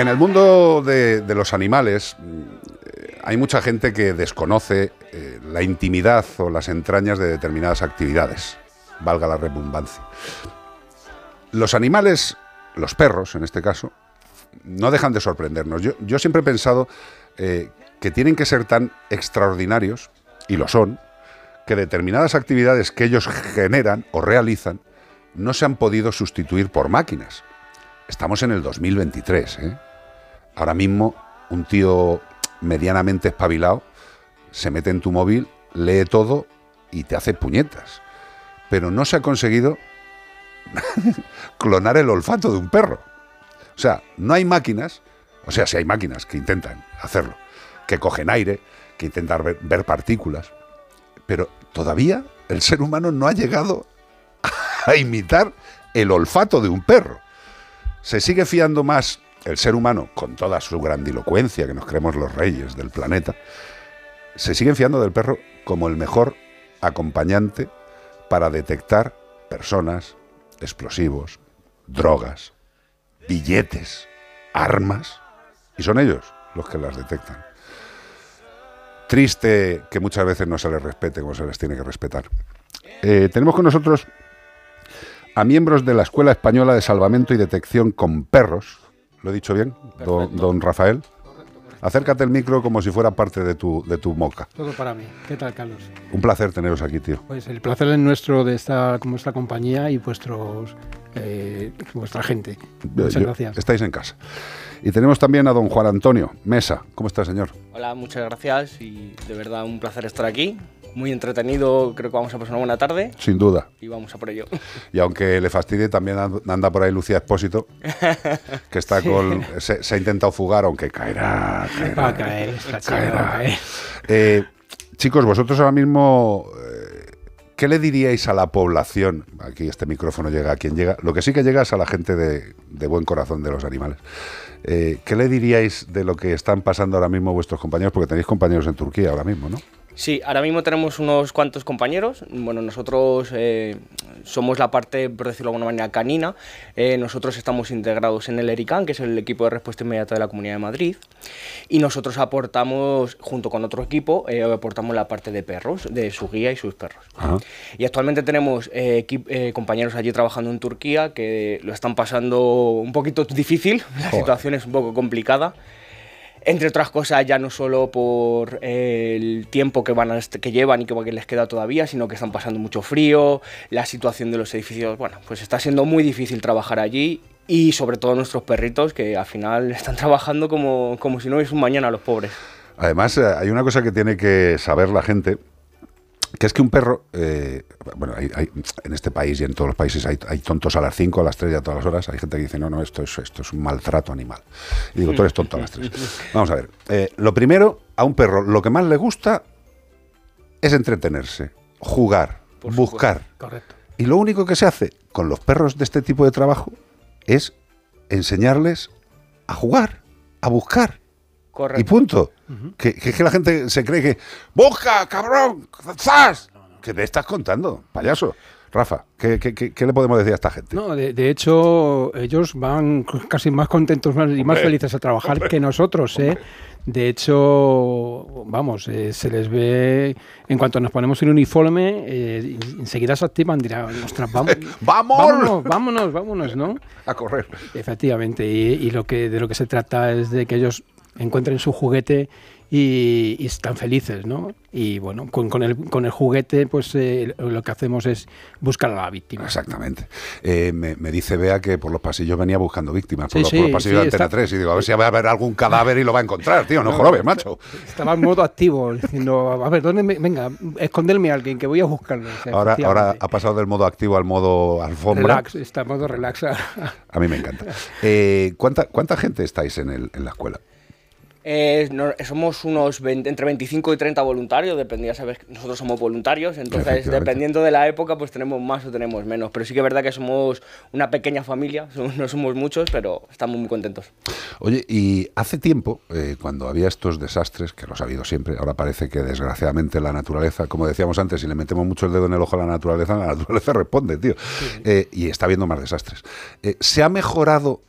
En el mundo de, los animales mm, hay mucha gente que desconoce eh, la intimidad o las entrañas de determinadas actividades, valga la redundancia. Los animales, los perros en este caso, no dejan de sorprendernos. Yo, siempre he pensado eh, que tienen que ser tan extraordinarios, y lo son, que determinadas actividades que ellos generan o realizan no se han podido sustituir por máquinas. Estamos en el 2023. ¿eh? Ahora mismo un tío medianamente espabilado se mete en tu móvil, lee todo y te hace puñetas. Pero no se ha conseguido clonar el olfato de un perro. O sea, no hay máquinas, o sea, si hay máquinas que intentan hacerlo, que cogen aire, que intentan ver, partículas, pero todavía el ser humano no ha llegado a imitar el olfato de un perro. Se sigue fiando más el ser humano, con toda su grandilocuencia, que nos creemos los reyes del planeta, se sigue fiando del perro como el mejor acompañante para detectar personas, explosivos, drogas, billetes, armas, y son ellos los que las detectan. Triste que muchas veces no se les respete como se les tiene que respetar. Eh, tenemos con nosotros a miembros de la Escuela Española de Salvamento y Detección con Perros. ¿Lo he dicho bien, don, Rafael? Acércate el micro como si fuera parte de tu, de tu moca. Todo para mí. ¿Qué tal, Carlos? Un placer teneros aquí, tío. Pues el placer es nuestro de estar con vuestra compañía y vuestros, eh, vuestra gente. Muchas gracias. Estáis en casa. Y tenemos también a don Juan Antonio Mesa. ¿Cómo está, señor? Hola, muchas gracias y de verdad un placer estar aquí. Muy entretenido, creo que vamos a pasar una buena tarde. Sin duda. Y vamos a por ello. Y aunque le fastidie, también anda por ahí Lucía Espósito, que está con. Se, ha intentado fugar, aunque caerá. caerá va a caer, caerá. Eh, chicos, vosotros ahora mismo ¿Qué le diríais a la población? Aquí este micrófono llega a quien llega. Lo que sí que llega es a la gente de, buen corazón de los animales. Eh, ¿Qué le diríais de lo que están pasando ahora mismo vuestros compañeros? Porque tenéis compañeros en Turquía ahora mismo, ¿no? Sí, ahora mismo tenemos unos cuantos compañeros. Bueno, nosotros eh, somos la parte, por decirlo de alguna manera, canina. Eh, nosotros estamos integrados en el ERICAN, que es el equipo de respuesta inmediata de la Comunidad de Madrid. Y nosotros aportamos, junto con otro equipo, eh, aportamos la parte de perros, de su guía y sus perros. Y actualmente tenemos compañeros allí trabajando en Turquía que lo están pasando un poquito difícil. La situación es un poco complicada. Entre otras cosas, ya no solo por el tiempo que, van a que llevan y que les queda todavía, sino que están pasando mucho frío, la situación de los edificios, bueno, pues está siendo muy difícil trabajar allí y sobre todo nuestros perritos que al final están trabajando como, como si no hubiese un mañana los pobres. Además, eh, hay una cosa que tiene que saber la gente, que es que un perro, eh, bueno, hay, en este país y en todos los países hay, tontos a las 5, a las 3 y a todas las horas. Hay gente que dice, no, no, esto es, esto es un maltrato animal. Y digo, tú eres tonto a las 3. Vamos a ver. Eh, lo primero, a un perro lo que más le gusta es entretenerse, jugar, buscar. Correcto. Y lo único que se hace con los perros de este tipo de trabajo es enseñarles a jugar, a buscar. Y punto. Que, que, la gente se cree que. ¡Busca, cabrón! ¡Zas! ¿Qué te estás contando, payaso? Rafa, ¿qué, le podemos decir a esta gente? No, de, hecho, ellos van casi más contentos y más felices a trabajar que nosotros, ¿eh? De hecho, vamos, eh, se les ve, en cuanto nos ponemos el uniforme, eh, enseguida se activan, dirán, ostras, vamos, ¡Vamos! vámonos, vámonos, ¿no? A correr. Efectivamente, y, y, lo que, de lo que se trata es de que ellos encuentren su juguete y, están felices, ¿no? Y bueno, con, con, el, con el juguete, pues eh, lo que hacemos es buscar a la víctima. Exactamente. Eh, me, dice Bea que por los pasillos venía buscando víctimas, por, los, pasillos de Antena 3, y digo, a ver si va a haber algún cadáver y lo va a encontrar, tío, no, no macho. Estaba en modo activo, diciendo, a ver, ¿dónde venga, esconderme a alguien, que voy a buscarlo. ahora, ahora ha pasado del modo activo al modo alfombra. Relax, está en modo relax. a mí me encanta. Eh, ¿cuánta, ¿Cuánta gente estáis en, el, en la escuela? Eh, somos unos entre 25 y 30 voluntarios, dependía, sabes, nosotros somos voluntarios, entonces dependiendo de la época pues tenemos más o tenemos menos, pero sí que es verdad que somos una pequeña familia, no somos muchos, pero estamos muy contentos. Oye, y hace tiempo, eh, cuando había estos desastres, que los ha habido siempre, ahora parece que desgraciadamente la naturaleza, como decíamos antes, si le metemos mucho el dedo en el ojo a la naturaleza, la naturaleza responde, tío, eh, y está habiendo más desastres. ¿Se ha mejorado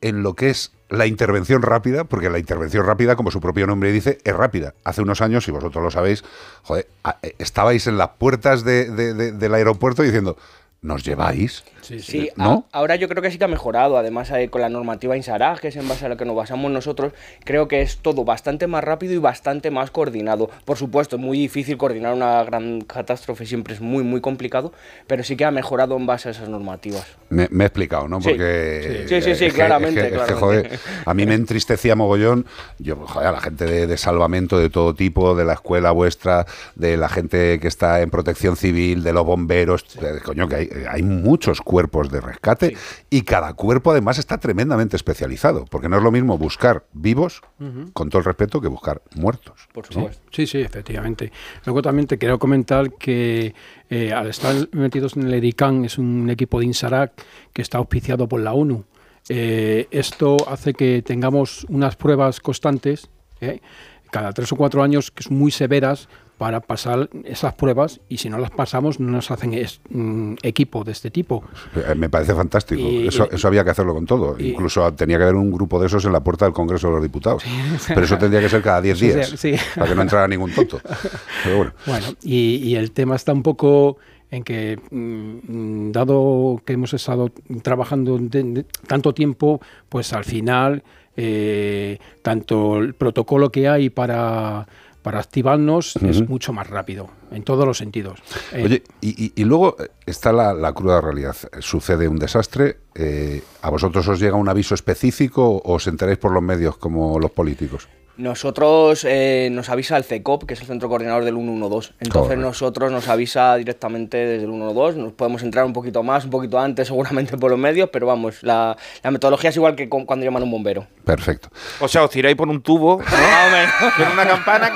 en lo que es la intervención rápida, porque la intervención rápida, como su propio nombre dice, es rápida. Hace unos años, si vosotros lo sabéis, joder, eh, estabais en las puertas del aeropuerto diciendo, ¿nos lleváis? Sí, ¿no? ahora yo creo que sí que ha mejorado. Además, eh, con la normativa INSARAG, que es en base a la que nos basamos nosotros, creo que es todo bastante más rápido y bastante más coordinado. Por supuesto, es muy difícil coordinar una gran catástrofe, siempre es muy, muy complicado, pero sí que ha mejorado en base a esas normativas. Me, he explicado, ¿no? Porque. Sí, sí, sí, claramente. joder, a mí me entristecía mogollón. Yo, joder, a la gente de, salvamento de todo tipo, de la escuela vuestra, de la gente que está en protección civil, de los bomberos, coño, que hay, hay muchos cuerpos de rescate y cada cuerpo además está tremendamente especializado, porque no es lo mismo buscar vivos, con todo el respeto, que buscar muertos. Por supuesto. Sí, sí, efectivamente. Luego también te quiero comentar que eh, al estar metidos en el ERICAN, es un equipo de INSARAC que está auspiciado por la ONU. Eh, esto hace que tengamos unas pruebas constantes, ¿eh? cada tres o cuatro años, que son muy severas, para pasar esas pruebas y si no las pasamos no nos hacen mm, equipo de este tipo. Eh, me parece fantástico. eso, eso, había que hacerlo con todo. Incluso tenía que haber un grupo de esos en la puerta del Congreso de los Diputados. Pero eso tendría que ser cada 10 días para que no entrara ningún tonto. bueno, bueno y, el tema está un poco en que, mm, dado que hemos estado trabajando tanto tiempo, pues al final, eh, tanto el protocolo que hay para para activarnos es mucho más rápido, en todos los sentidos. Eh, Oye, y, luego eh, está la, cruda realidad. Sucede un desastre, eh, ¿a vosotros os llega un aviso específico o os enteráis por los medios como los políticos? Nosotros eh, nos avisa el CECOP, que es el centro coordinador del 112. Entonces nosotros nos avisa directamente desde el 112. Nos podemos entrar un poquito más, un poquito antes, seguramente por los medios, pero vamos, la, metodología es igual que cuando llaman a un bombero. Perfecto. O sea, os tiráis por un tubo, ¿no? con una campana,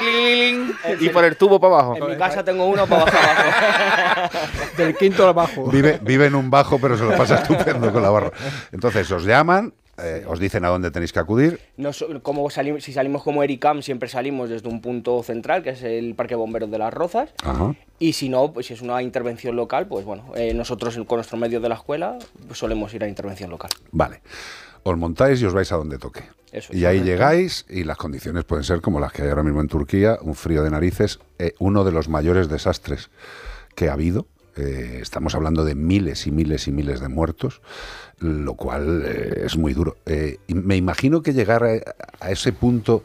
y por el tubo para abajo. En mi casa tengo uno para abajo. Del quinto abajo. Vive, vive en un bajo, pero se lo pasa estupendo con la barra. Entonces os llaman, eh, os dicen a dónde tenéis que acudir. como si salimos como Ericam, siempre salimos desde un punto central, que es el Parque Bomberos de las Rozas. Y si no, pues si es una intervención local, pues bueno, eh, nosotros con nuestro medio de la escuela pues solemos ir a intervención local. Vale. Os montáis y os vais a donde toque. y ahí llegáis y las condiciones pueden ser como las que hay ahora mismo en Turquía, un frío de narices, eh, uno de los mayores desastres que ha habido eh, estamos hablando de miles y miles y miles de muertos, lo cual eh, es muy duro. Eh, me imagino que llegar a, ese punto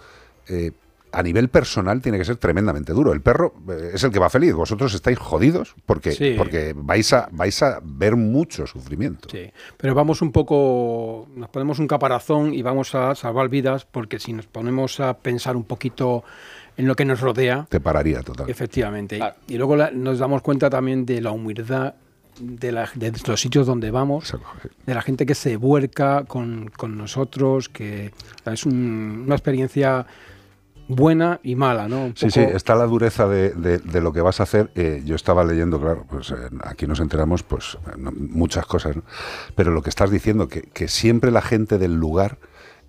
a nivel personal tiene que ser tremendamente duro. El perro es el que va feliz, vosotros estáis jodidos porque, porque vais, a, vais a ver mucho sufrimiento. Sí, pero vamos un poco, nos ponemos un caparazón y vamos a salvar vidas porque si nos ponemos a pensar un poquito en lo que nos rodea. Te pararía total. Efectivamente. Y luego nos damos cuenta también de la humildad de, los sitios donde vamos, de la gente que se vuelca con, nosotros, que es una experiencia buena y mala, ¿no? Sí, sí, está la dureza de, lo que vas a hacer. Eh, yo estaba leyendo, claro, pues eh, aquí nos enteramos, pues muchas cosas, pero lo que estás diciendo, que, que siempre la gente del lugar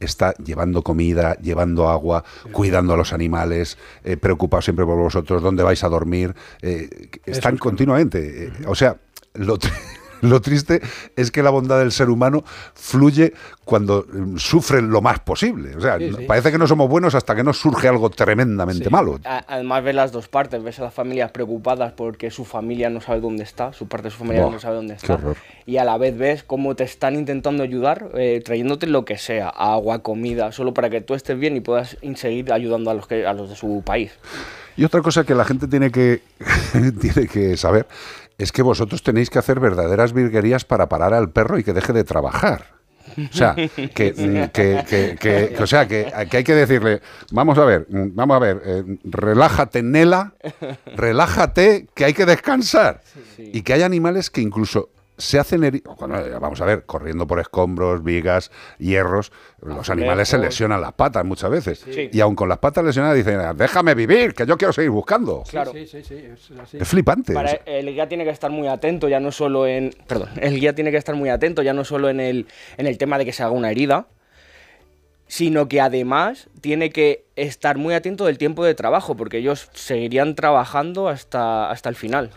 está llevando comida, llevando agua, cuidando a los animales, eh, preocupado siempre por vosotros, dónde vais a dormir. Eh, están continuamente. Eh, o sea, lo, lo triste es que la bondad del ser humano fluye cuando mm, sufren lo más posible. O sea, parece que no somos buenos hasta que nos surge algo tremendamente malo. Además ves las dos partes, ves a las familias preocupadas porque su familia no sabe dónde está, su parte de su familia no sabe dónde está. Y a la vez ves cómo te están intentando ayudar, eh, trayéndote lo que sea, agua, comida, solo para que tú estés bien y puedas seguir ayudando a los, que, a los de su país. Y otra cosa que la gente tiene que, tiene que saber es que vosotros tenéis que hacer verdaderas virguerías para parar al perro y que deje de trabajar. O sea, que, que, o sea, que, hay que decirle, vamos a ver, vamos a ver, eh, relájate, Nela, relájate, que hay que descansar. Y que hay animales que incluso se hacen vamos a ver, corriendo por escombros, vigas, hierros, los animales se lesionan las patas muchas veces. Y aun con las patas lesionadas dicen, déjame vivir, que yo quiero seguir buscando. Claro. Es, flipante. el guía tiene que estar muy atento, ya no solo en. Perdón, el guía tiene que estar muy atento, ya no solo en el, en el tema de que se haga una herida, sino que además tiene que estar muy atento del tiempo de trabajo, porque ellos seguirían trabajando hasta, hasta el final.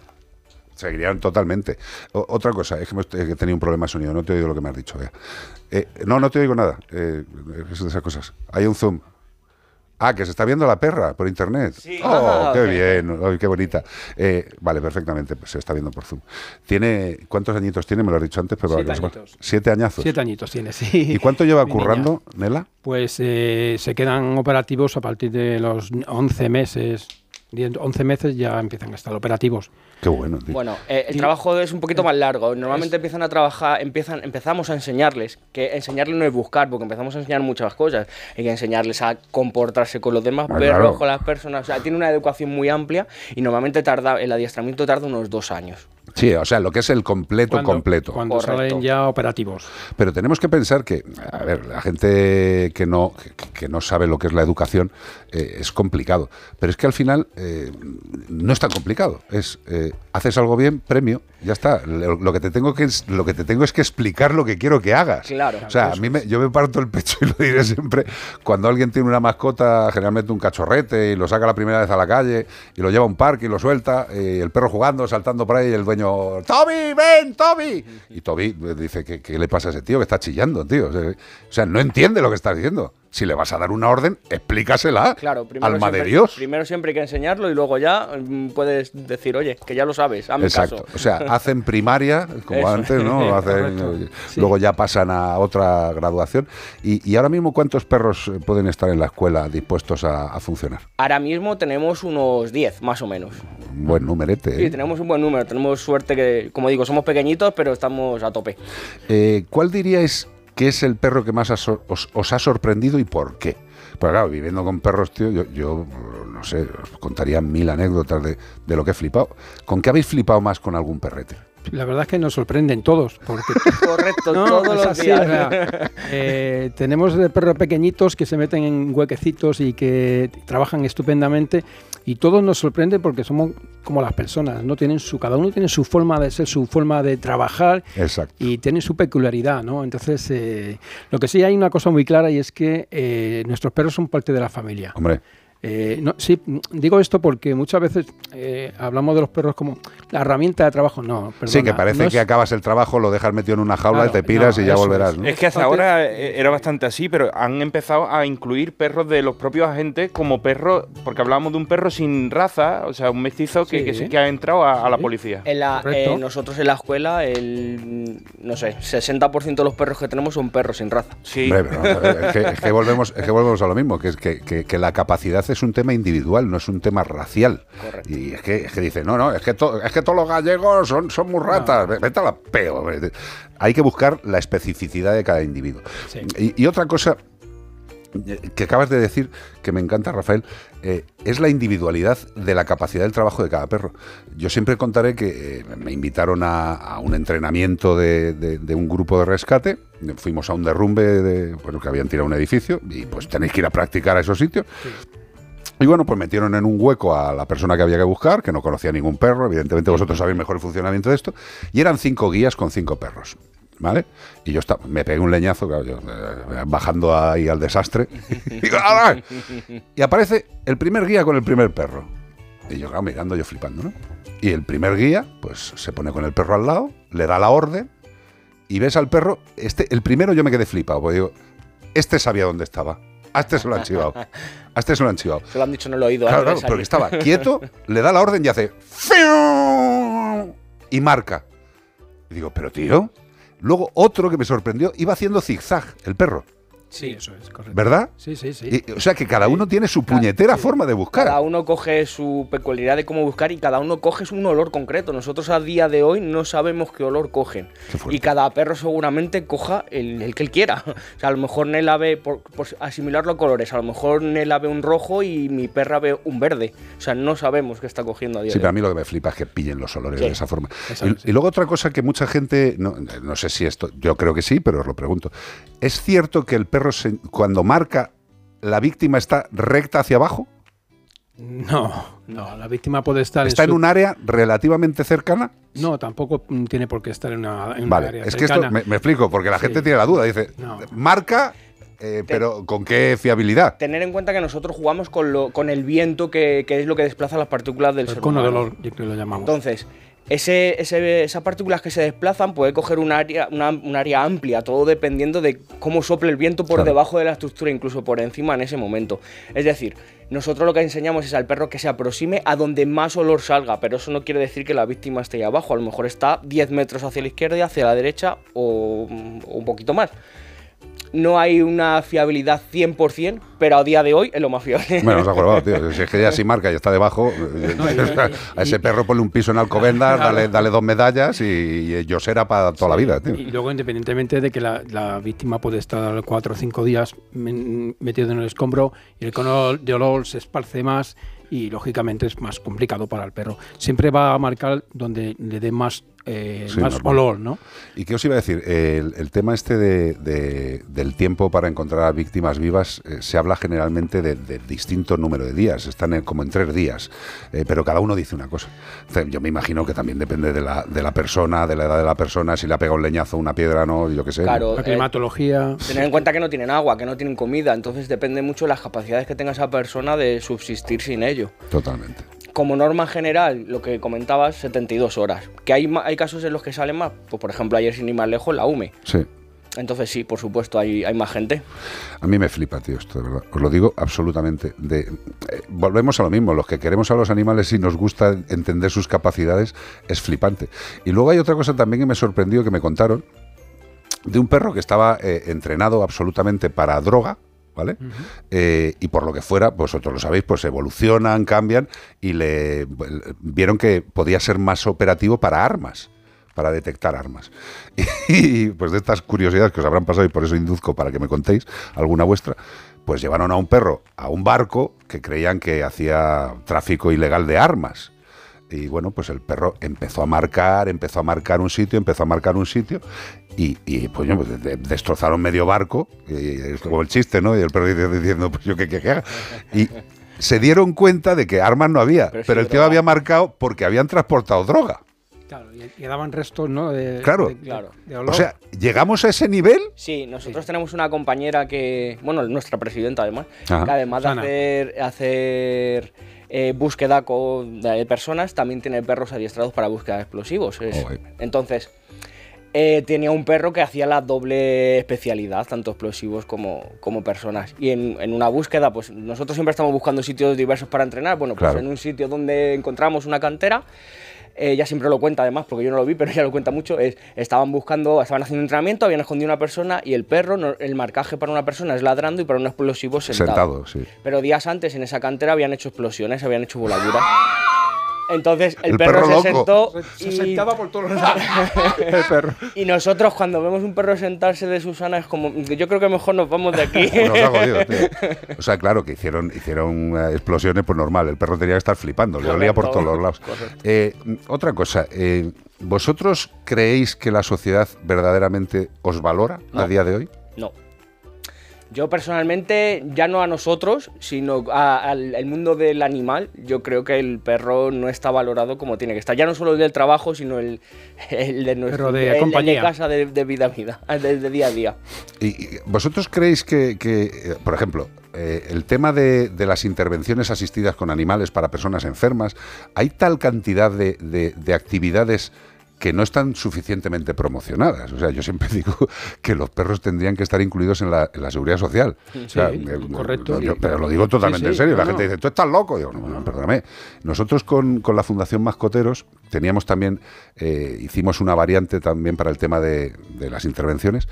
Seguirían totalmente. O- otra cosa, es que, me he tenido un problema de sonido, no te oído lo que me has dicho. vea. Eh, no, no te oigo nada. Eh, es de esas cosas. Hay un zoom. Ah, que se está viendo la perra por internet. Oh, Ah, qué bien, qué bonita. Eh, vale, perfectamente, pues se está viendo por Zoom. ¿Tiene, ¿Cuántos añitos tiene? Me lo has dicho antes, pero Siete añitos. Siete añazos. Siete añitos tiene, sí. ¿Y cuánto lleva Mi niña. currando, Nela? Pues eh, se quedan operativos a partir de los 11 meses. 10, 11 meses ya empiezan a estar operativos. Qué bueno, tío. Bueno, eh, el trabajo es un poquito más largo. Normalmente empiezan a trabajar, empiezan, empezamos a enseñarles, que enseñarles no es buscar, porque empezamos a enseñar muchas cosas. Hay que enseñarles a comportarse con los demás Ah, perros, claro. con las personas. O sea, tiene una educación muy amplia y normalmente tarda, el adiestramiento tarda unos dos años. Sí, o sea, lo que es el completo, Cuando- completo. Cuando Correcto. salen ya operativos. Pero tenemos que pensar que, a ver, la gente que no, que, que no sabe lo que es la educación eh, es complicado. Pero es que al final eh, no es tan complicado. Es eh, haces algo bien, premio, ya está. Lo, lo que te tengo que lo que te tengo es que explicar lo que quiero que hagas. Claro. O sea, a mí me, yo me parto el pecho y lo diré siempre. Cuando alguien tiene una mascota, generalmente un cachorrete, y lo saca la primera vez a la calle, y lo lleva a un parque y lo suelta, y el perro jugando, saltando por ahí, y el dueño, ¡Toby, ven, Toby! Y Toby eh, dice, ¿qué, qué le pasa a ese tío que está chillando, tío? O sea, o sea, no entiende lo que está diciendo. Si le vas a dar una orden, explícasela. Claro, primero Alma siempre, de Dios. Primero siempre hay que enseñarlo y luego ya mm, puedes decir, oye, que ya lo sabes, hazme Exacto. caso. O sea, hacen primaria, como Eso. antes, ¿no? Hacen, eh, Sí. Luego ya pasan a otra graduación. Y, y ahora mismo, ¿cuántos perros eh, pueden estar en la escuela dispuestos a, a funcionar? Ahora mismo tenemos unos 10, más o menos. Un buen numerete. Sí, ¿eh? tenemos un buen número. Tenemos suerte que, como digo, somos pequeñitos, pero estamos a tope. Eh, ¿Cuál diríais que es el perro que más os, ha sorprendido y por qué? Pues claro, viviendo con perros, tío, yo, yo, no sé, os contaría mil anécdotas de, de lo que he flipado. ¿Con qué habéis flipado más con algún perrete? La verdad es que nos sorprenden todos, porque Correcto, No, todos es los así, días. o sea, eh, tenemos de perros pequeñitos que se meten en huequecitos y que trabajan estupendamente y todos nos sorprende porque somos como las personas, no tienen su cada uno tiene su forma de ser, su forma de trabajar Exacto. y tienen su peculiaridad, ¿no? Entonces, eh, lo que sí hay una cosa muy clara y es que eh, nuestros perros son parte de la familia. Hombre, Eh, no, sí, digo esto porque muchas veces eh, hablamos de los perros como la herramienta de trabajo. No, perdona, sí, que parece no es- que acabas el trabajo, lo dejas metido en una jaula Claro, y te piras no, y ya volverás, es. ¿no? Es que hasta Entonces- ahora eh, era bastante así, pero han empezado a incluir perros de los propios agentes como perros, porque hablábamos de un perro sin raza, o sea, un mestizo que, Sí. que sí que ha entrado a, a la policía. En la- eh, nosotros en la escuela, el, no sé, 60% de los perros que tenemos son perros sin raza. Sí. Hombre, pero, eh, es, que, es que volvemos, es que volvemos a lo mismo, que es que, que- que la capacidad es un tema individual, no es un tema racial. Correcto. Y es que, es que dice, no, no, es que, to- es que todos los gallegos son, son muy ratas, Ve- vete a la peo. Hay que buscar la especificidad de cada individuo. Sí. Y, y otra cosa eh, que acabas de decir, que me encanta, Rafael, eh, es la individualidad de la capacidad del trabajo de cada perro. Yo siempre contaré que eh, me invitaron a, a un entrenamiento de, de- de un grupo de rescate, fuimos a un derrumbe de, bueno, que habían tirado un edificio y pues tenéis que ir a practicar a esos sitios. Y bueno, pues metieron en un hueco a la persona que había que buscar, que no conocía ningún perro, evidentemente vosotros sabéis mejor el funcionamiento de esto, y eran cinco guías con cinco perros. ¿Vale? Y yo estaba, me pegué un leñazo, claro, yo, eh, bajando ahí al desastre. y, digo. Y aparece el primer guía con el primer perro. Y yo, claro, mirando, yo flipando, ¿no? Y el primer guía, pues se pone con el perro al lado, le da la orden, y ves al perro. Este, el primero yo me quedé flipado, porque digo, este sabía dónde estaba. A este se lo han chivado. A este se lo han chivado. Se lo han dicho en el oído. Claro, claro, porque estaba quieto, le da la orden y hace. Y marca. Y digo, pero tío. Luego otro que me sorprendió, iba haciendo zigzag, el perro. Sí, eso es correcto. ¿Verdad? Sí, sí, sí. Y- o sea que cada uno tiene su puñetera sí. forma de buscar. Cada uno coge su peculiaridad de cómo buscar y cada uno coge un olor concreto. Nosotros a día de hoy no sabemos qué olor cogen. Qué. Y cada perro seguramente coja el, el que él quiera. O sea, a lo mejor Nela ve, por, por asimilarlo a colores, a lo mejor Nela ve un rojo y mi perra ve un verde. O sea, no sabemos qué está cogiendo a día Sí, de pero a hoy. mí lo que me flipa es que pillen los olores Sí. de esa forma. Eso, y, sí. y luego otra cosa que mucha gente, no, no sé si esto, yo creo que sí, pero os lo pregunto. ¿Es cierto que el perro se- cuando marca la víctima está recta hacia abajo? No, no, la víctima puede estar ¿Está en su- un área relativamente cercana? No, tampoco tiene por qué estar en una, en una Vale, área es que esto me, me explico, porque la Sí. gente tiene la duda. Dice, No. marca, eh, pero ¿con qué fiabilidad? Tener en cuenta que nosotros jugamos con, lo, con el viento que, que es lo que desplaza las partículas del el ser cono de humano. olor, yo creo que lo llamamos. Entonces, ese, ese- esas partículas que se desplazan puede coger un área, una, un área amplia, todo dependiendo de cómo sople el viento por Claro. debajo de la estructura, incluso por encima en ese momento. Es decir, nosotros lo que enseñamos es al perro que se aproxime a donde más olor salga, pero eso no quiere decir que la víctima esté ahí abajo, a lo mejor está 10 metros hacia la izquierda, hacia la derecha o, o un poquito más. No hay una fiabilidad 100%, pero a día de hoy es lo más fiable. Bueno, nos ha colgado, tío. Si es que ya sin marca y está debajo, a ese perro ponle un piso en Alcobendas, dale, dale dos medallas y, y Yosera para toda la vida, tío. Y luego, independientemente de que la, la víctima puede estar cuatro o cinco días metido en el escombro y el cono de olor se esparce más y lógicamente es más complicado para el perro. Siempre va a marcar donde le dé más, eh, Sí, más normal. olor, ¿no? ¿Y qué os iba a decir? El, el tema este de, de- del tiempo para encontrar a víctimas vivas eh, se habla generalmente de, de distinto número de días, están en- como en tres días, eh, pero cada uno dice una cosa. O sea, Yo me imagino que también depende de la, de la persona, de la edad de la persona, si le ha pegado un leñazo, una piedra, no, yo qué sé. Claro, La eh, climatología. Tener en cuenta que no tienen agua, que no tienen comida, entonces depende mucho de las capacidades que tenga esa persona de subsistir sin ello. Totalmente. Como norma general, lo que comentabas, 72 horas. Que hay, hay casos en los que salen más, pues por ejemplo ayer sin ir más lejos, la UME. Sí. Entonces sí, por supuesto, hay, hay más gente. A mí me flipa, tío, esto, de verdad. Os lo digo absolutamente. De, eh, volvemos a lo mismo. Los que queremos a los animales y nos gusta entender sus capacidades es flipante. Y luego hay otra cosa también que me sorprendió, que me contaron, de un perro que estaba eh, entrenado absolutamente para droga. ¿Vale? Eh, y por lo que fuera, vosotros lo sabéis, pues evolucionan, cambian y le vieron que podía ser más operativo para armas para detectar armas. Y pues de estas curiosidades que os habrán pasado y por eso induzco para que me contéis alguna vuestra, pues llevaron a un perro a un barco que creían que hacía tráfico ilegal de armas. Y bueno, pues el perro empezó a marcar, empezó a marcar un sitio, empezó a marcar un sitio y, y, pues, yo, pues, de- destrozaron medio barco, y es como el chiste, ¿no? Y el perro dice- diciendo, pues yo qué haga?". Y se dieron cuenta de que armas no había, Pero el tío droga. había marcado porque habían transportado droga. Claro, y quedaban restos, ¿no? De, Claro. de- Claro. de olor. O sea, ¿llegamos a ese nivel? Sí, nosotros tenemos una compañera que, bueno, nuestra presidenta además, Ajá. que además de Sana. hacer, hacer eh, búsqueda de personas, también tiene perros adiestrados para búsqueda de explosivos. Es- entonces, eh, tenía un perro que hacía la doble especialidad, tanto explosivos como, como personas. Y en, en una búsqueda, pues nosotros siempre estamos buscando sitios diversos para entrenar. Bueno, pues Claro. en un sitio donde encontramos una cantera, eh, ella siempre lo cuenta además, porque yo no lo vi, pero ella lo cuenta mucho, es, estaban buscando, estaban haciendo entrenamiento, habían escondido una persona y el perro, no- el marcaje para una persona es ladrando y para un explosivo sentado. Sentado, sí. Pero días antes en esa cantera habían hecho explosiones, habían hecho voladuras. Entonces el, El perro, perro se loco. sentó se y, sentaba por todos lados. el perro. y nosotros cuando vemos un perro sentarse de Susana es como, yo creo que mejor nos vamos de aquí. Nos ha jodido, tío. O sea, claro, que hicieron, hicieron eh, explosiones, pues normal. El perro tenía que estar flipando, le olía por todos los lados. Eh, otra cosa, eh, ¿vosotros creéis que la sociedad verdaderamente os valora a día de hoy? No. Yo personalmente, ya no a nosotros, sino a- al el mundo del animal, yo creo que el perro no está valorado como tiene que estar. Ya no solo el del trabajo, sino el, el de nuestro Perro de el- el compañía. casa de, de vida a vida, de, de día a día. ¿Y y vosotros creéis que, que, eh, por ejemplo, eh, el tema de, de las intervenciones asistidas con animales para personas enfermas, hay tal cantidad de, de- de actividades que no están suficientemente promocionadas. O sea, yo siempre digo que los perros tendrían que estar incluidos en la, en la seguridad social. O sea, Sí, eh, correcto. yo- pero lo digo totalmente Sí, en serio. no, la gente dice, tú estás loco. Digo, no, no, perdóname. Nosotros con, con la Fundación Mascoteros teníamos también, eh, hicimos una variante también para el tema de, de las intervenciones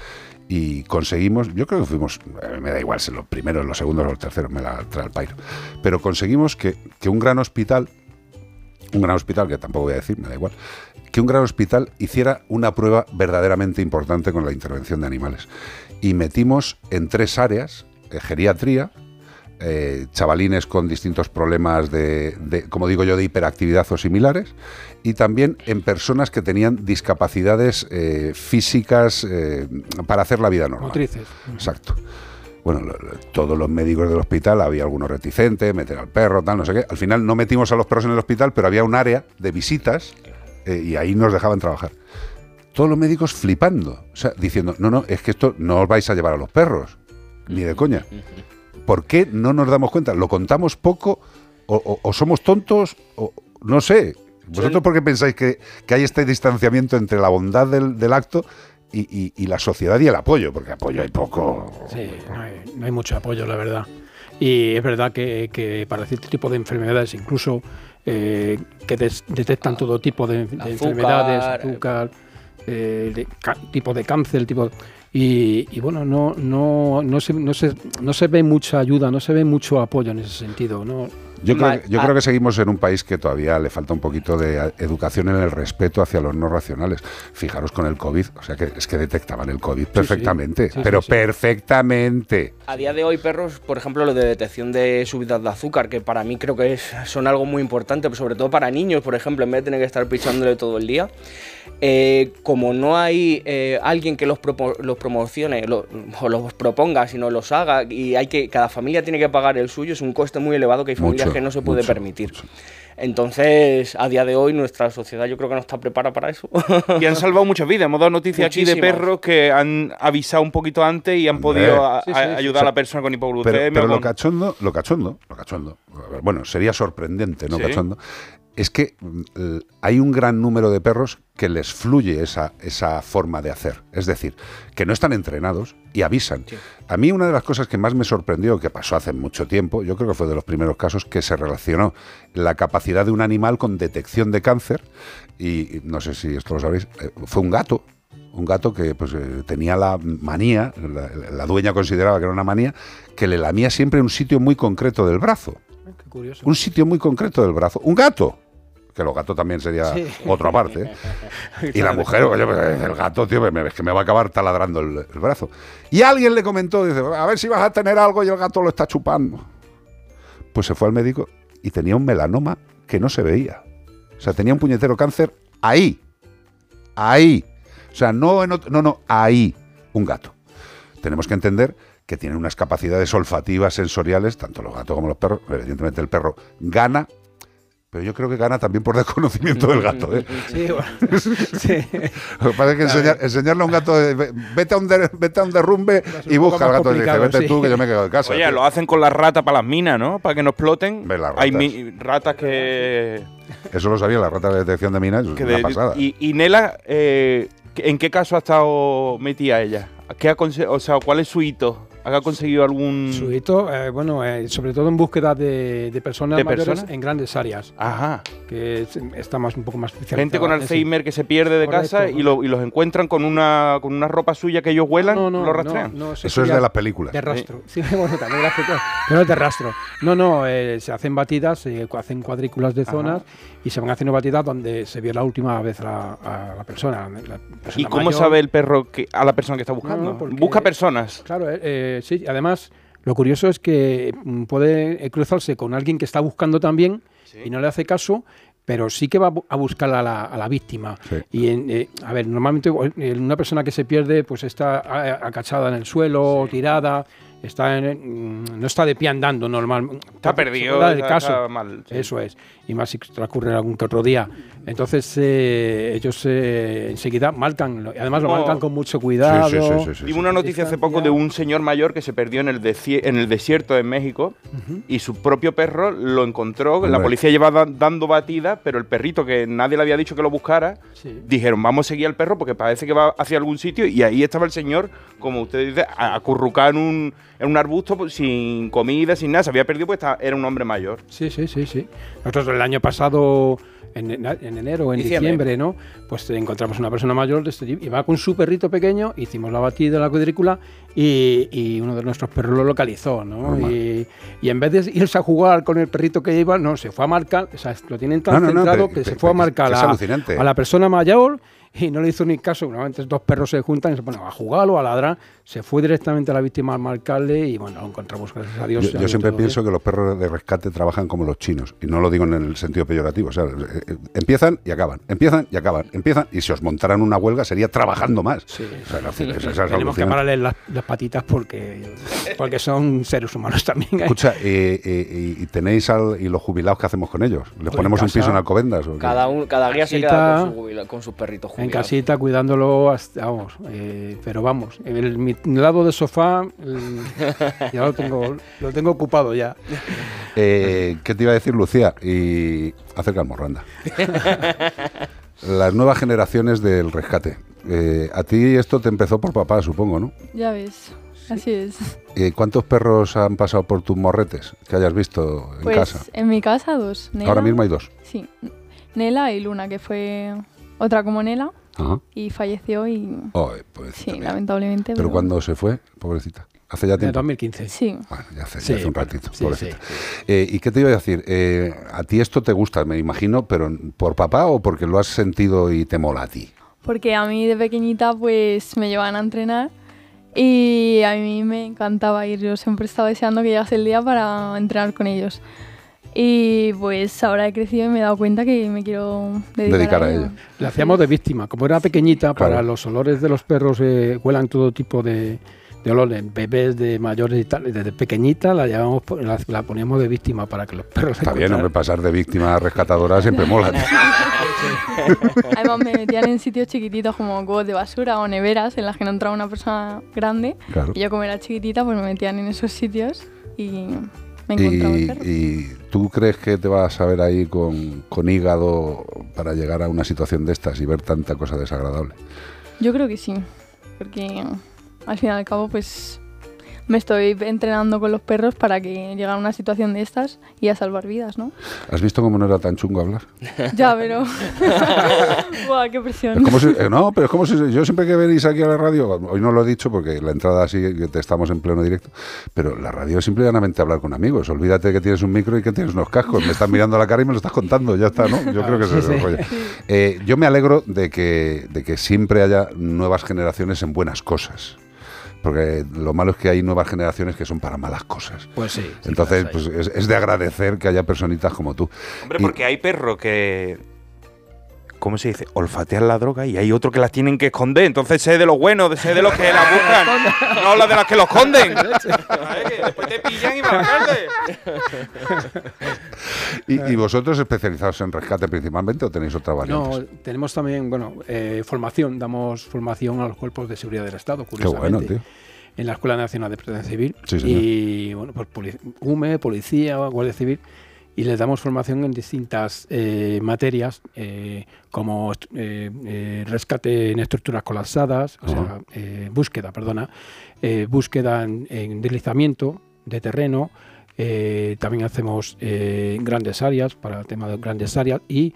y conseguimos, yo creo que fuimos, eh, me da igual si los primeros, los segundos o los terceros, me la trae el pairo, pero conseguimos que, que un gran hospital, un gran hospital, que tampoco voy a decir, me da igual, que un gran hospital hiciera una prueba verdaderamente importante con la intervención de animales. Y metimos en tres áreas, eh, geriatría, eh, chavalines con distintos problemas de, de, como digo yo, de hiperactividad o similares, y también en personas que tenían discapacidades eh, físicas eh, para hacer la vida normal. Motrices. Exacto. Bueno, lo- lo- todos los médicos del hospital, había algunos reticentes, meter al perro, tal, no sé qué. Al final no metimos a los perros en el hospital, pero había un área de visitas eh, y ahí nos dejaban trabajar. Todos los médicos flipando, o sea, diciendo, no, no, es que esto no os vais a llevar a los perros, ni de coña. ¿Por qué no nos damos cuenta? ¿Lo contamos poco o, o- o somos tontos? O, no sé. ¿Vosotros por qué pensáis que, que hay este distanciamiento entre la bondad del, del acto y, y- y la sociedad y el apoyo? Porque apoyo hay poco. Sí, no hay, no hay mucho apoyo, la verdad. Y es verdad que, que para cierto tipo de enfermedades, incluso eh, que des- detectan todo tipo de, de Azúcar, enfermedades, azúcar, eh, de ca- tipo de cáncer, tipo y, y bueno, no, no, no, se, no, se, no se ve mucha ayuda, no se ve mucho apoyo en ese sentido. ¿no? Yo, creo, yo ah. creo que seguimos en un país que todavía le falta un poquito de educación en el respeto hacia los no racionales. Fijaros con el COVID, o sea que es que detectaban el COVID perfectamente, Sí, pero sí, sí. perfectamente. A día de hoy, perros, por ejemplo, lo de detección de subidas de azúcar, que para mí creo que es, son algo muy importante, sobre todo para niños, por ejemplo, en vez de tener que estar pichándole todo el día. Eh, como no hay eh, alguien que los, propo- los promocione lo- o los proponga, sino los haga, y hay que cada familia tiene que pagar el suyo, es un coste muy elevado que hay familias Mucho, que no se puede mucho, permitir. Entonces, a día de hoy, nuestra sociedad yo creo que no está preparada para eso. Y han salvado muchas vidas. Hemos dado noticias aquí de perros que han avisado un poquito antes y han podido a- Sí, a- sí, sí. ayudar a la persona con hipoglucemia. Pero, pero lo cachondo, lo cachondo, lo cachondo, bueno, sería sorprendente, no Sí. cachondo, es que mm, hay un gran número de perros que les fluye esa, esa forma de hacer. Es decir, que no están entrenados y avisan. A mí una de las cosas que más me sorprendió, que pasó hace mucho tiempo, yo creo que fue de los primeros casos que se relacionó la capacidad de un animal con detección de cáncer, y y no sé si esto lo sabéis, eh, fue un gato. Un gato que pues, eh, tenía la manía, la, la dueña consideraba que era una manía, que le lamía siempre un sitio muy concreto del brazo. Qué curioso. Un sitio muy concreto del brazo. Un gato. Que los gatos también sería Sí. otra parte. ¿eh? Y la mujer, oye, pues, el gato, tío, es que me va a acabar taladrando el, el brazo. Y alguien le comentó, dice, a ver si vas a tener algo y el gato lo está chupando. Pues se fue al médico y tenía un melanoma que no se veía. O sea, tenía un puñetero cáncer ahí. Ahí. O sea, no en otro- no, no, ahí. Un gato. Tenemos que entender que tienen unas capacidades olfativas, sensoriales, tanto los gatos como los perros. Evidentemente el perro gana, pero yo creo que gana también por desconocimiento del gato. ¿eh? Sí, bueno, sí. Lo que pasa es que enseñar- enseñarle a un gato, ve- vete a un, de- vete a un derrumbe y busca al gato y dice, vete sí. tú que yo me quedo de casa. Oye, tío". lo hacen con las ratas para las minas, ¿no? Para que no exploten. Las Hay ratas. mi- ratas que... Eso lo sabía la rata de detección de minas, que una de- pasada. y, y Nela, eh, ¿en qué caso ha estado metida ella? ¿Qué ha o sea, ¿cuál es su hito? ¿Ha conseguido algún...? Su hito, eh, bueno, eh, sobre todo en búsqueda de, de personas ¿De mayores personas? en grandes áreas, Ajá. que es- está más, un poco más especializada. Gente con en sí. Alzheimer que se pierde de Correcto. casa y, lo- y los encuentran con una, con una ropa suya que ellos huelan, No, no, lo rastrean. no, no, Eso es de las películas. De rastro. Sí, bueno, también las películas, pero es de rastro. No, no, eh, se hacen batidas, se hacen cuadrículas de Ajá. Y se van haciendo batidas donde se vio la última vez a la, a la persona. la persona ¿Y cómo mayor. sabe el perro que, a la persona que está buscando? No, porque- Busca personas. Claro, eh, eh, sí, además lo curioso es que mm, puede eh, cruzarse con alguien que está buscando también y no le hace caso, pero sí que va a bu- a buscar a la, a la víctima. Sí. Y, en, eh, a ver, normalmente una persona que se pierde pues está acachada en el suelo, tirada, está en- no está de pie andando normal. Está perdido, del está- caso. está mal, sí. Eso es. Y más si transcurre algún que otro día. Entonces eh, ellos eh, enseguida marcan, lo- y además lo Oh. marcan con mucho cuidado. Sí, sí, sí, sí, sí, Vimos sí. una noticia hace poco de un señor mayor que se perdió en el, deci- en el desierto de México y su propio perro lo encontró. La policía llevaba da- dando batida, pero el perrito que nadie le había dicho que lo buscara, Sí. dijeron, vamos a seguir al perro porque parece que va hacia algún sitio y ahí estaba el señor, como usted dice, acurrucado en un, en un arbusto pues, sin comida, sin nada. Se había perdido pues era un hombre mayor. Sí, sí, sí, sí. Nosotros el año pasado, en, en- en enero o en Diciembre. diciembre, ¿no? Pues encontramos una persona mayor de este va con su perrito pequeño, hicimos la batida de la cuadrícula y, y uno de nuestros perros lo localizó, ¿no? Y, y en vez de irse a jugar con el perrito que iba, no, se fue a marcar, o sea, lo tienen tan No, no, no, centrado que pe- se fue a marcar a, a la persona mayor y no le hizo ni caso. Normalmente dos perros se juntan y se ponen a jugar o a ladrar. Se fue directamente a la víctima a marcarle y bueno, lo encontramos, gracias a Dios. Yo, yo siempre pienso bien. que los perros de rescate trabajan como los chinos, y no lo digo en el sentido peyorativo. O sea, eh, eh, empiezan y acaban, empiezan y acaban, empiezan, y si os montaran una huelga sería trabajando más. Sí. O sea, no, eso es Tenemos que pararle las, las patitas porque, porque son seres humanos también. ¿eh? Escucha, eh, eh, y, y tenéis al, y los jubilados qué hacemos con ellos? ¿Les Pues ponemos en un piso casa. en Alcobendas? o? Cada, un, cada guía se Casita, queda con, su jubila- con sus perritos en jubilados. casita cuidándolo hasta, vamos, eh, pero vamos, en el, mi lado de sofá ya lo tengo, lo tengo ocupado ya. Eh, ¿Qué te iba a decir, Lucía? Y acerca al morranda. Las nuevas generaciones del rescate. Eh, a ti esto te empezó por papá, supongo, ¿no? Ya ves, así es. Eh, ¿Cuántos perros han pasado por tus morretes que hayas visto en Pues casa? en mi casa dos. Nela, Ahora mismo hay dos. Sí, Nela y Luna, que fue otra como Nela Ajá. y falleció y pobrecita sí, lamentablemente. ¿Pero cuándo se fue, pobrecita? Hace ya En el tiempo. 2015. Sí, Bueno, ya hace, ya Sí, hace un bueno, ratito, sí, pobrecita. sí, Eh, ¿Y qué te iba a decir? Eh, ¿A ti esto te gusta, me imagino, pero por papá o porque lo has sentido y te mola a ti? porque a mí de pequeñita pues me llevaban a entrenar y a mí me encantaba ir. Yo siempre estaba deseando que llegase el día para entrenar con ellos. Y pues ahora he crecido y me he dado cuenta que me quiero dedicar, Dedicar a a ello. ello. Le hacíamos de víctima. Como era pequeñita, Claro. para los olores de los perros eh, huelan todo tipo de, de olores, bebés, de mayores y tal. Desde pequeñita la, llevamos, la, la poníamos de víctima para que los perros Está bien, hombre, pasar de víctima a rescatadora siempre mola. Además me metían en sitios chiquititos como cubos de basura o neveras en las que no entraba una persona grande. Claro. Y yo como era chiquitita pues me metían en esos sitios y me Y, y tú crees que te vas a ver ahí con, con hígado para llegar a una situación de estas y ver tanta cosa desagradable? Yo creo que sí, porque al fin y al cabo pues me estoy entrenando con los perros para que llegue a una situación de estas y a salvar vidas, ¿no? ¿Has visto cómo no era tan chungo hablar? ya, pero... Buah, qué Es presión. como si, eh, no, pero es como si yo siempre que venís aquí a la radio, hoy no lo he dicho porque la entrada sí que te estamos en pleno directo, pero la radio es simple y llanamente hablar con amigos. Olvídate que tienes un micro y que tienes unos cascos. Me estás mirando a la cara y me lo estás contando, ya está, ¿no? Yo creo que es sí, el sí. rollo. Eh, yo me alegro de que, de que siempre haya nuevas generaciones en buenas cosas. Porque lo malo es que hay nuevas generaciones que son para malas cosas. Pues sí. Entonces, pues es, es de agradecer que haya personitas como tú. Hombre, Y- porque hay perros que. ¿Cómo se dice? Olfatean la droga y hay otros que las tienen que esconder. Entonces sé de los buenos, sé de los que la buscan, no las de las que lo esconden. ¿Sabes? Que Después te pillan y van. ¿Y, y vosotros especializados en rescate principalmente o tenéis otra variante? No, tenemos también, bueno, eh, formación, damos formación a los cuerpos de seguridad del Estado, Qué curiosamente. bueno, tío. En la Escuela Nacional de Protección Civil. Sí, y, bueno, pues UME, Policía, Guardia Civil. Y les damos formación en distintas eh, materias, eh, como eh, rescate en estructuras colapsadas, o sea, búsqueda, perdona, búsqueda en, en deslizamiento de terreno, también hacemos grandes áreas para el tema de grandes áreas y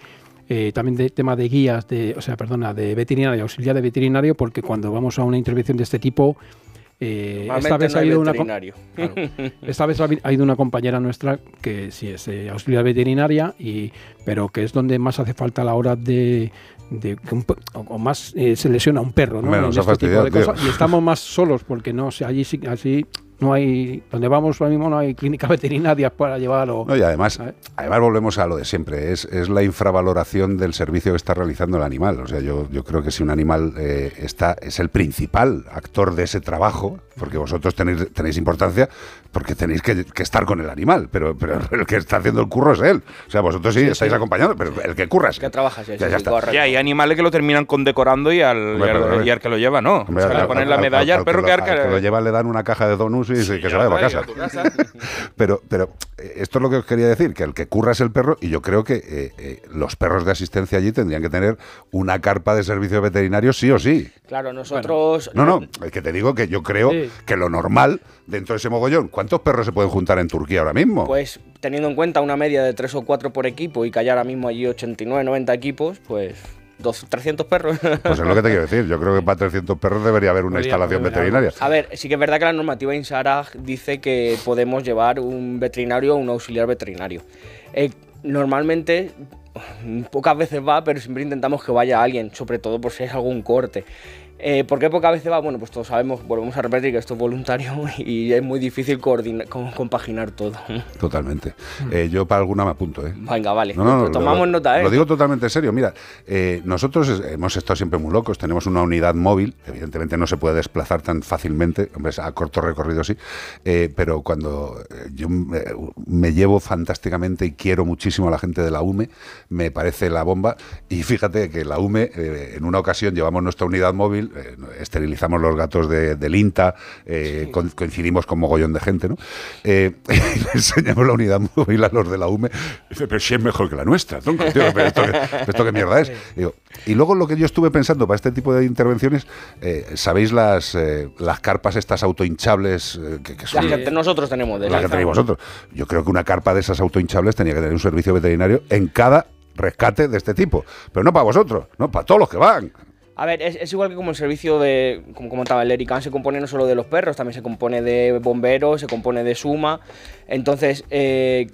eh, también de tema de guías, de, o sea, perdona, de veterinario, auxiliar de veterinario, porque cuando vamos a una intervención de este tipo, eh, esta vez no ha hay habido una. Claro. Esta vez ha ido una compañera nuestra que sí es eh, auxiliar veterinaria, y, pero que es donde más hace falta a la hora de, de que un o, o más eh, se lesiona un perro, ¿no? En este tipo de fastidiado, tío. cosas. Y estamos más solos porque no, o sea, allí sí, así no hay, donde vamos ahora mismo no hay clínicas veterinarias para llevar o No, y además, ¿sabes? además volvemos a lo de siempre, es, es la infravaloración del servicio que está realizando el animal. O sea, yo, yo creo que si un animal eh, está, es el principal actor de ese trabajo, porque vosotros tenéis, tenéis importancia, porque tenéis que, que estar con el animal, pero, pero el que está haciendo el curro es él. O sea, vosotros sí, estáis acompañando, pero el que curra es Que trabajas Ya, ya sí, está. Ya, hay animales que lo terminan condecorando y al, Hombre, y al, y al que lo lleva, no. Hombre, o sea, al- le ponen al- la al- medalla al, al perro que que, lo, al que lo lleva le dan una caja de donuts y dice que se vaya para casa. Pero, pero eh, esto es lo que os quería decir, que el que curra es el perro y yo creo que eh, eh, los perros de asistencia allí tendrían que tener una carpa de servicio veterinario sí o sí. Claro, nosotros... No, no, es que te digo que yo creo Sí. que lo normal dentro de ese mogollón, ¿cuántos perros se pueden juntar en Turquía ahora mismo? Pues teniendo en cuenta una media de 3 o 4 por equipo y que hay ahora mismo allí 89, 90 equipos, pues dos, 300 perros. Pues es lo que te quiero decir, yo creo que para 300 perros debería haber una instalación veterinaria. A ver, sí que es verdad que la normativa INSARAG dice que podemos llevar un veterinario o un auxiliar veterinario. Eh, normalmente, pocas veces va, pero siempre intentamos que vaya alguien, sobre todo por si es algún corte. Eh, ¿Por qué pocas veces va? Bueno, pues todos sabemos, volvemos a repetir que esto es voluntario y es muy difícil coordinar, com- compaginar todo. Totalmente. Eh, yo para alguna me apunto, ¿eh? Venga, vale. No, no, no, Pues tomamos lo, nota, ¿eh? Lo digo totalmente en serio. Mira, eh, nosotros hemos estado siempre muy locos. Tenemos una unidad móvil. Evidentemente no se puede desplazar tan fácilmente. Hombre, a corto recorrido sí. Pero cuando yo me, me llevo fantásticamente y quiero muchísimo a la gente de la UME, me parece la bomba. Y fíjate que la UME, en una ocasión llevamos nuestra unidad móvil eh, esterilizamos los gatos de- del INTA, eh, co- coincidimos con mogollón de gente, ¿no? Eh, le enseñamos la unidad móvil a los de la UME. Dice, pero si es mejor que la nuestra, tío, pero esto, qué- esto qué mierda es. Digo, y luego lo que yo estuve pensando para este tipo de intervenciones, ¿sabéis las, las carpas estas autohinchables que, que son Las que nosotros tenemos de la que tenéis vosotros? Yo creo que una carpa de esas autohinchables tenía que tener un servicio veterinario en cada rescate de este tipo. Pero no para vosotros, no, para todos los que van. A ver, es, igual que como el servicio de, como comentaba el Erican, se compone no solo de los perros, también se compone de bomberos, se compone de suma. Entonces, eh,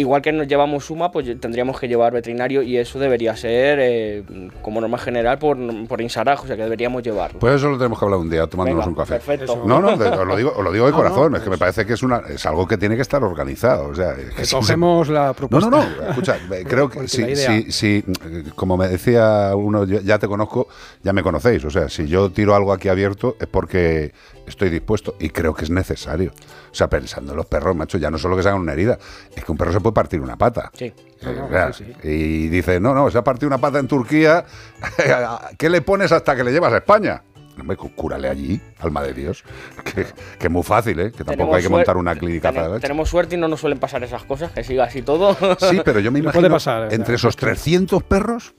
igual que nos llevamos suma, pues tendríamos que llevar veterinario y eso debería ser, eh, como norma general, por, por Insaraj, o sea que deberíamos llevarlo. Pues eso lo tenemos que hablar un día tomándonos Venga, un café. Perfecto. No, no, de- os lo digo, os lo digo de No, corazón, no, es que me parece que es, una, es algo que tiene que estar organizado. O sea, es que se- cogemos la No, propuesta. no, no, escucha, eh, creo que si, si- si, eh, como me decía uno, yo ya te conozco, ya me conocéis. O sea, si yo tiro algo aquí abierto es porque estoy dispuesto y creo que es necesario. O sea, pensando en los perros, macho, ya no solo que se hagan una herida, es que un perro se puede partir una pata. Sí. Eh, No, no, o sea, sí, Y dice, no, no, se ha partido una pata en Turquía, ¿qué le pones hasta que le llevas a España? Hombre, cúrale allí, alma de Dios. Que, que es muy fácil, ¿eh? Que tampoco Tenemos hay que montar una clínica para la Tenemos suerte y no nos suelen pasar esas cosas, que siga así todo. Sí, pero yo me No imagino puede pasar, entre esos 300 perros,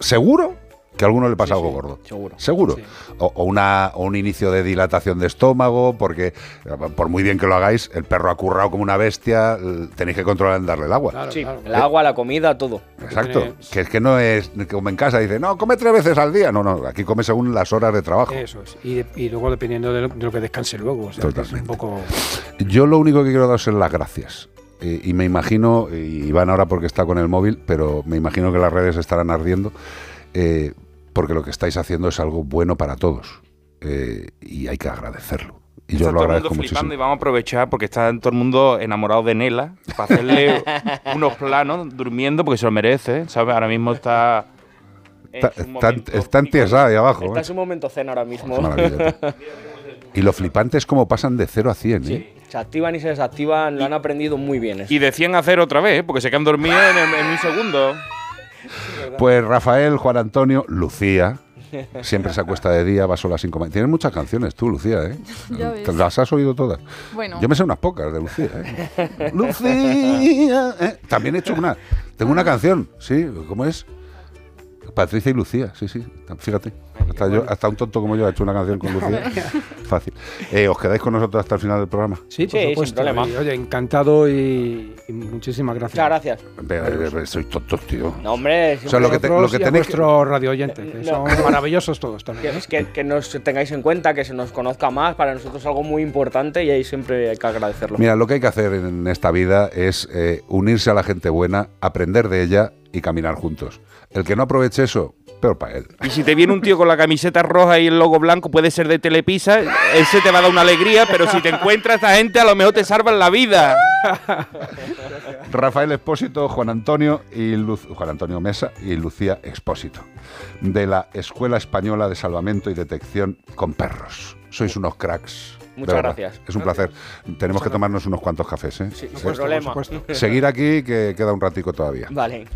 seguro que a alguno le pasa Sí, algo sí. gordo. Seguro. Seguro. Sí. O, o una, o un inicio de dilatación de estómago, porque eh, por muy bien que lo hagáis, el perro ha currado como una bestia, tenéis que controlar en darle el agua. Claro, Sí, claro. el agua, la comida, todo. Exacto. tiene- Que es que no es como en casa, dice, no, come tres veces al día. No, no, aquí come según las horas de trabajo. Eso es. Y, de- y luego dependiendo de lo, de lo que descanse luego. O sea, que es Totalmente. un poco. Yo lo único que quiero daros es las gracias. Eh, y me imagino, y Iván ahora porque está con el móvil, pero me imagino que las redes estarán ardiendo, eh, porque lo que estáis haciendo es algo bueno para todos. Eh, y hay que agradecerlo. Y yo Está lo todo el agradezco mundo flipando muchísimo. y vamos a aprovechar porque está todo el mundo enamorado de Nela para hacerle unos planos durmiendo porque se lo merece, ¿sabes? Ahora mismo está... en Está, entiesada ahí abajo. Está ¿eh? en su momento cena ahora mismo. Y lo flipante es como pasan de 0 a 100. ¿eh? Sí, se activan y se desactivan, lo han aprendido muy bien eso. Y decían hacer otra vez, ¿eh? porque se quedan dormidos en, en un segundo. Pues Rafael, Juan Antonio, Lucía. Siempre se acuesta de día, va sola sin comer. Tienes muchas canciones tú, Lucía, ¿eh? Ya ves. ¿Te ¿Las has oído todas? Bueno, Yo me sé unas pocas de Lucía, ¿eh? Lucía. ¿eh? También he hecho una. Tengo una canción, sí, ¿cómo es? Patricia y Lucía, sí, sí. Fíjate. Hasta, yo, hasta un tonto como yo ha hecho una canción con Lucía. Fácil. Eh, ¿Os quedáis con nosotros hasta el final del programa? Sí, por Sí, sin supuesto. problema. Y, oye, encantado y, y muchísimas gracias. Muchas gracias. Ve- ve- Sois tontos, tío. No, hombre, O sea, lo que te- lo que radio oyentes, que No. son maravillosos todos también. que, ¿eh? que- que nos tengáis en cuenta, que se nos conozca más, para nosotros es algo muy importante y ahí siempre hay que agradecerlo. Mira, lo que hay que hacer en esta vida es eh, unirse a la gente buena, aprender de ella y caminar juntos. El que no aproveche eso, peor para él. Y si te viene un tío con la camiseta roja y el logo blanco, puede ser de Telepisa, ese te va a dar una alegría, pero si te encuentras a esta gente, a lo mejor te salvan la vida. Rafael Expósito, Juan Antonio y Luz- Juan Antonio Mesa y Lucía Expósito, de la Escuela Española de Salvamento y Detección con Perros. Sois unos cracks. Muchas gracias. Es un placer. Tenemos que tomarnos unos cuantos cafés. ¿eh? Sí, sin supuesto, problema. Seguir aquí, que queda un ratico todavía. Vale.